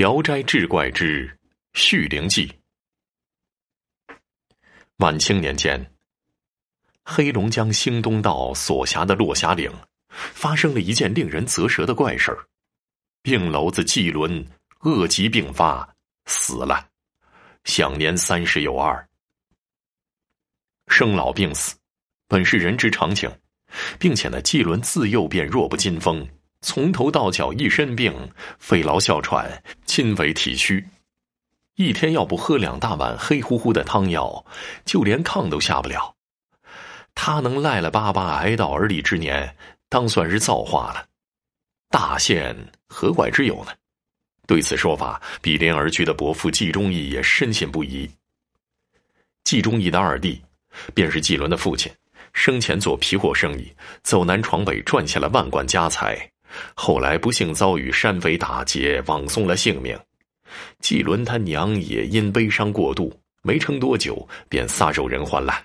聊斋志怪之续灵记。晚清年间，黑龙江兴东道所辖的落霞岭，发生了一件令人啧舌的怪事儿：病篓子季伦恶疾病发，死了，享年三十有二。生老病死，本是人之常情，并且呢，季伦自幼便弱不禁风。从头到脚一身病，肺痨哮喘，筋萎体虚，一天要不喝两大碗黑乎乎的汤药，就连炕都下不了。他能赖了巴巴挨到而立之年，当算是造化了。大限何怪之有呢？对此说法，比邻而居的伯父季忠义也深信不疑。季忠义的二弟，便是季伦的父亲，生前做皮货生意，走南闯北，赚下了万贯家财。后来不幸遭遇山匪打劫，枉送了性命。季伦他娘也因悲伤过度，没撑多久便撒手人寰了。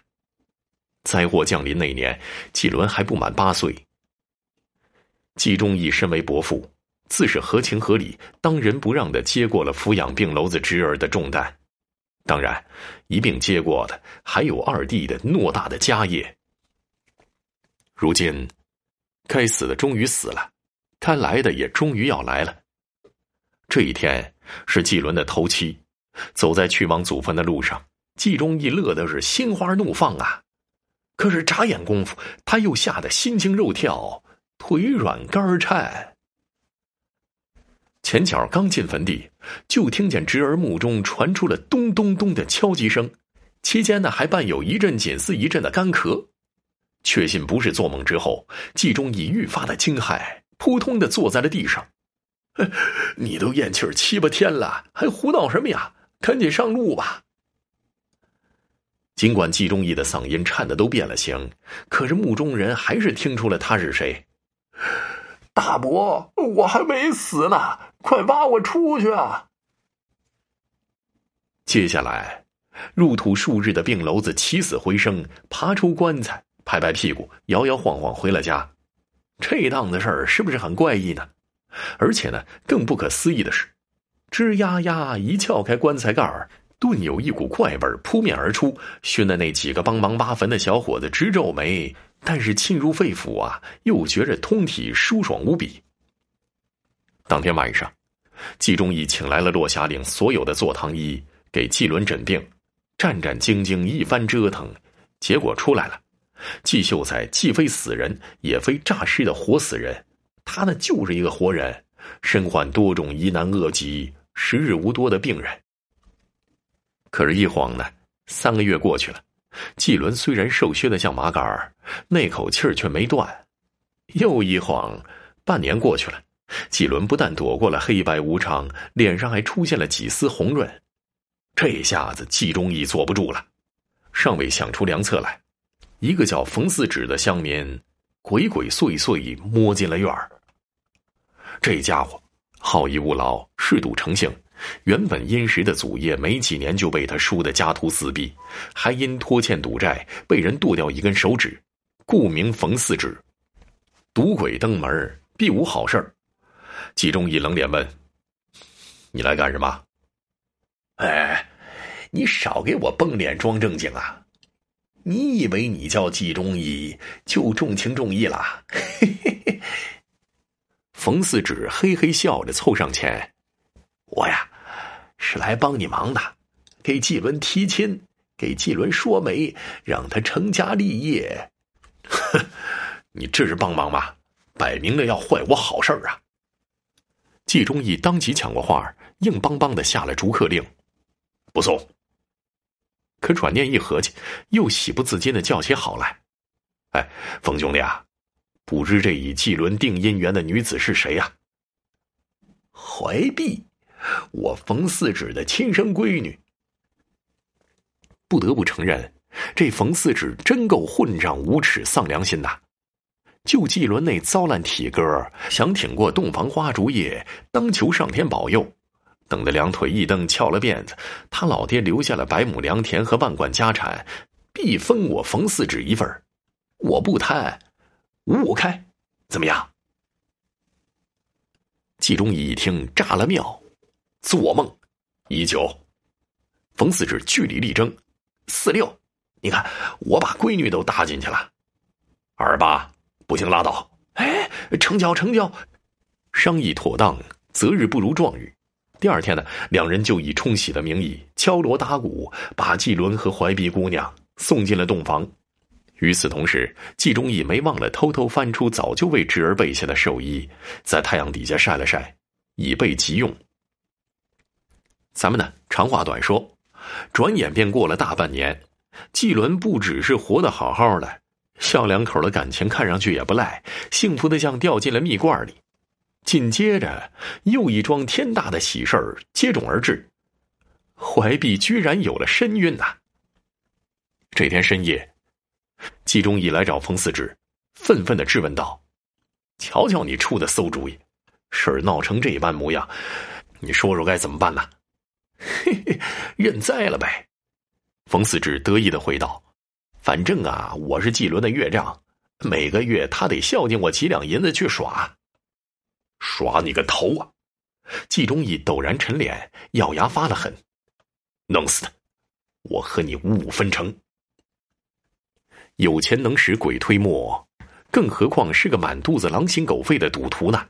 灾祸降临那年，季伦还不满八岁。季忠义身为伯父，自是合情合理、当仁不让的接过了抚养病篓子侄儿的重担。当然，一并接过的还有二弟的偌大的家业。如今，该死的终于死了。该来的也终于要来了。这一天是季伦的头七，走在去往祖坟的路上，季忠义乐的是心花怒放啊！可是眨眼功夫，他又吓得心惊肉跳，腿软肝颤。前脚刚进坟地，就听见侄儿墓中传出了咚咚咚的敲击声，期间呢还伴有一阵紧似一阵的干咳。确信不是做梦之后，季忠义愈发的惊骇。扑通的坐在了地上，你都咽气儿七八天了，还胡闹什么呀？赶紧上路吧！尽管季忠义的嗓音颤的都变了形，可是墓中人还是听出了他是谁。大伯，我还没死呢，快挖我出去啊！接下来，入土数日的病篓子起死回生，爬出棺材，拍拍屁股，摇摇晃晃回了家。这档子事儿是不是很怪异呢？而且呢，更不可思议的是，吱呀呀一撬开棺材盖儿，顿有一股怪味扑面而出，熏的那几个帮忙挖坟的小伙子直皱眉。但是沁入肺腑啊，又觉着通体舒爽无比。当天晚上，季忠义请来了落霞岭所有的坐堂医，给季伦诊病，战战兢兢一番折腾，结果出来了。季秀才既非死人，也非诈尸的活死人，他呢就是一个活人，身患多种疑难恶疾、时日无多的病人。可是，一晃呢，三个月过去了，季伦虽然瘦削的像麻杆儿，那口气儿却没断；又一晃，半年过去了，季伦不但躲过了黑白无常，脸上还出现了几丝红润。这下子，季忠义坐不住了，尚未想出良策来。一个叫冯四指的乡民，鬼鬼祟祟摸进了院儿。这家伙好逸恶劳，嗜赌成性，原本殷实的祖业没几年就被他输得家徒四壁，还因拖欠赌债被人剁掉一根手指，故名冯四指。赌鬼登门，必无好事儿。季忠义冷脸问：“你来干什么？”哎，你少给我绷脸装正经啊！你以为你叫季忠义就重情重义了？冯四指嘿嘿笑着凑上前：“我呀，是来帮你忙的，给季伦提亲，给季伦说媒，让他成家立业。哼，你这是帮忙吗？摆明了要坏我好事啊！”季忠义当即抢过话，硬邦邦的下了逐客令：“不送。”可转念一合计，又喜不自禁的叫起好来：“哎，冯兄弟啊，不知这与季伦定姻缘的女子是谁呀？”怀璧，我冯四指的亲生闺女。不得不承认，这冯四指真够混账、无耻、丧良心的。就季伦那糟烂体格，想挺过洞房花烛夜，当求上天保佑。等得两腿一蹬，翘了辫子，他老爹留下了百亩良田和万贯家产，必分我冯四指一份我不贪，五五开，怎么样？季忠义一听，炸了庙，做梦！一九，冯四指据理力争。四六，你看我把闺女都搭进去了。二八，不行拉倒。哎，成交成交，商议妥当，择日不如撞日。第二天呢，两人就以冲喜的名义敲锣打鼓，把季伦和怀璧姑娘送进了洞房。与此同时，季中义没忘了偷偷翻出早就为侄儿备下的寿衣，在太阳底下晒了晒，以备急用。咱们呢，长话短说，转眼便过了大半年。季伦不只是活得好好的，小两口的感情看上去也不赖，幸福的像掉进了蜜罐里。紧接着，又一桩天大的喜事儿接踵而至，怀璧居然有了身孕呐！这天深夜。季中义来找冯四指，愤愤的质问道：“瞧瞧你出的馊主意，事儿闹成这般模样，你说说该怎么办呢？”“嘿嘿，认栽了呗。”冯四指得意的回道：“反正啊，我是季伦的岳丈，每个月他得孝敬我几两银子去耍。”“耍你个头啊！”季中义陡然沉脸，咬牙发了狠：“弄死他！我和你五五分成。”有钱能使鬼推磨，更何况是个满肚子狼心狗肺的赌徒呢？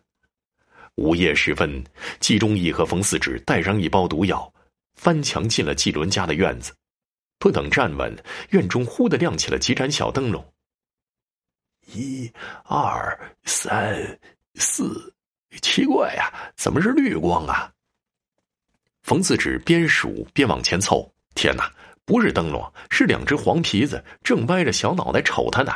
午夜时分，季中义和冯四指带上一包毒药，翻墙进了季伦家的院子。不等站稳，院中忽的亮起了几盏小灯笼。一、二、三、四，奇怪呀，怎么是绿光啊？冯四指边数边往前凑，天哪！不是灯笼，是两只黄皮子，正歪着小脑袋瞅他呢。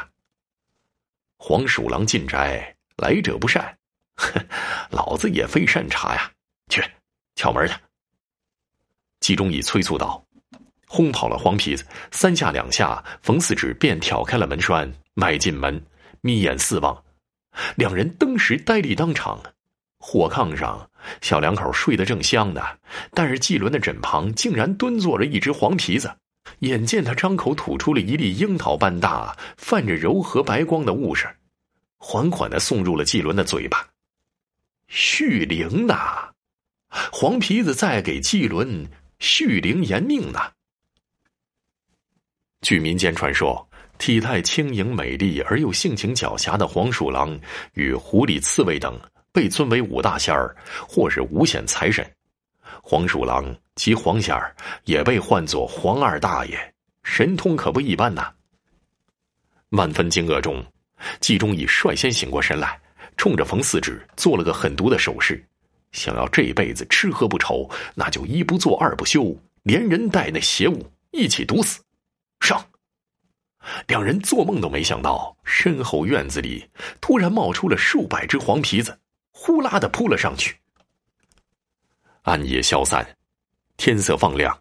黄鼠狼进宅，来者不善，哼，老子也非善茬呀！去敲门去。季中义催促道，轰跑了黄皮子，三下两下，冯四指便挑开了门栓，迈进门，眯眼四望，两人登时呆立当场。火炕上，小两口睡得正香呢，但是季伦的枕旁竟然蹲坐着一只黄皮子。眼见他张口吐出了一粒樱桃般大、泛着柔和白光的物事，缓缓的送入了季伦的嘴巴。续灵呐，黄皮子在给季伦续灵延命呢。据民间传说，体态轻盈美丽而又性情狡黠的黄鼠狼与狐狸、刺猬等。被尊为五大仙儿，或是五显财神。黄鼠狼及黄仙儿也被唤作黄二大爷，神通可不一般呐。万分惊愕中，季中义率先醒过神来，冲着冯四指做了个狠毒的手势，想要这辈子吃喝不愁，那就一不做二不休，连人带那邪物一起毒死。上！两人做梦都没想到，身后院子里突然冒出了数百只黄皮子。呼啦的扑了上去。暗夜消散，天色放亮，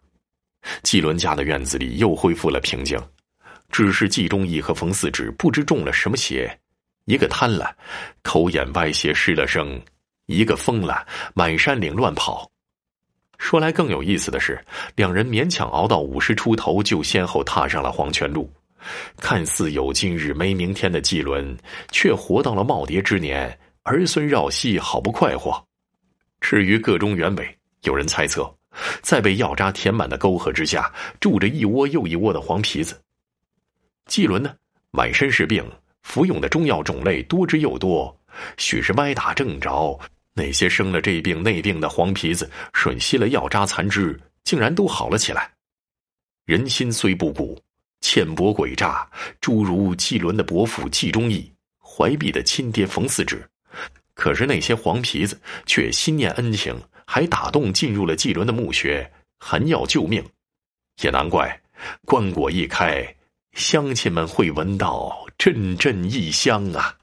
季伦家的院子里又恢复了平静。只是季中义和冯四指不知中了什么邪，一个瘫了，口眼歪斜失了声；一个疯了，满山岭乱跑。说来更有意思的是，两人勉强熬到五十出头，就先后踏上了黄泉路。看似有今日没明天的季伦，却活到了耄耋之年。儿孙绕膝，好不快活。至于个中原委，有人猜测，在被药渣填满的沟壑之下，住着一窝又一窝的黄皮子。季伦呢，满身是病，服用的中药种类多之又多，许是歪打正着。那些生了这病那病的黄皮子，吮吸了药渣残汁，竟然都好了起来。人心虽不古，浅薄诡诈，诸如季伦的伯父季忠义，怀璧的亲爹冯四指。可是那些黄皮子却心念恩情，还打动进入了季伦的墓穴，含药救命。也难怪，棺椁一开，乡亲们会闻到阵阵异香啊。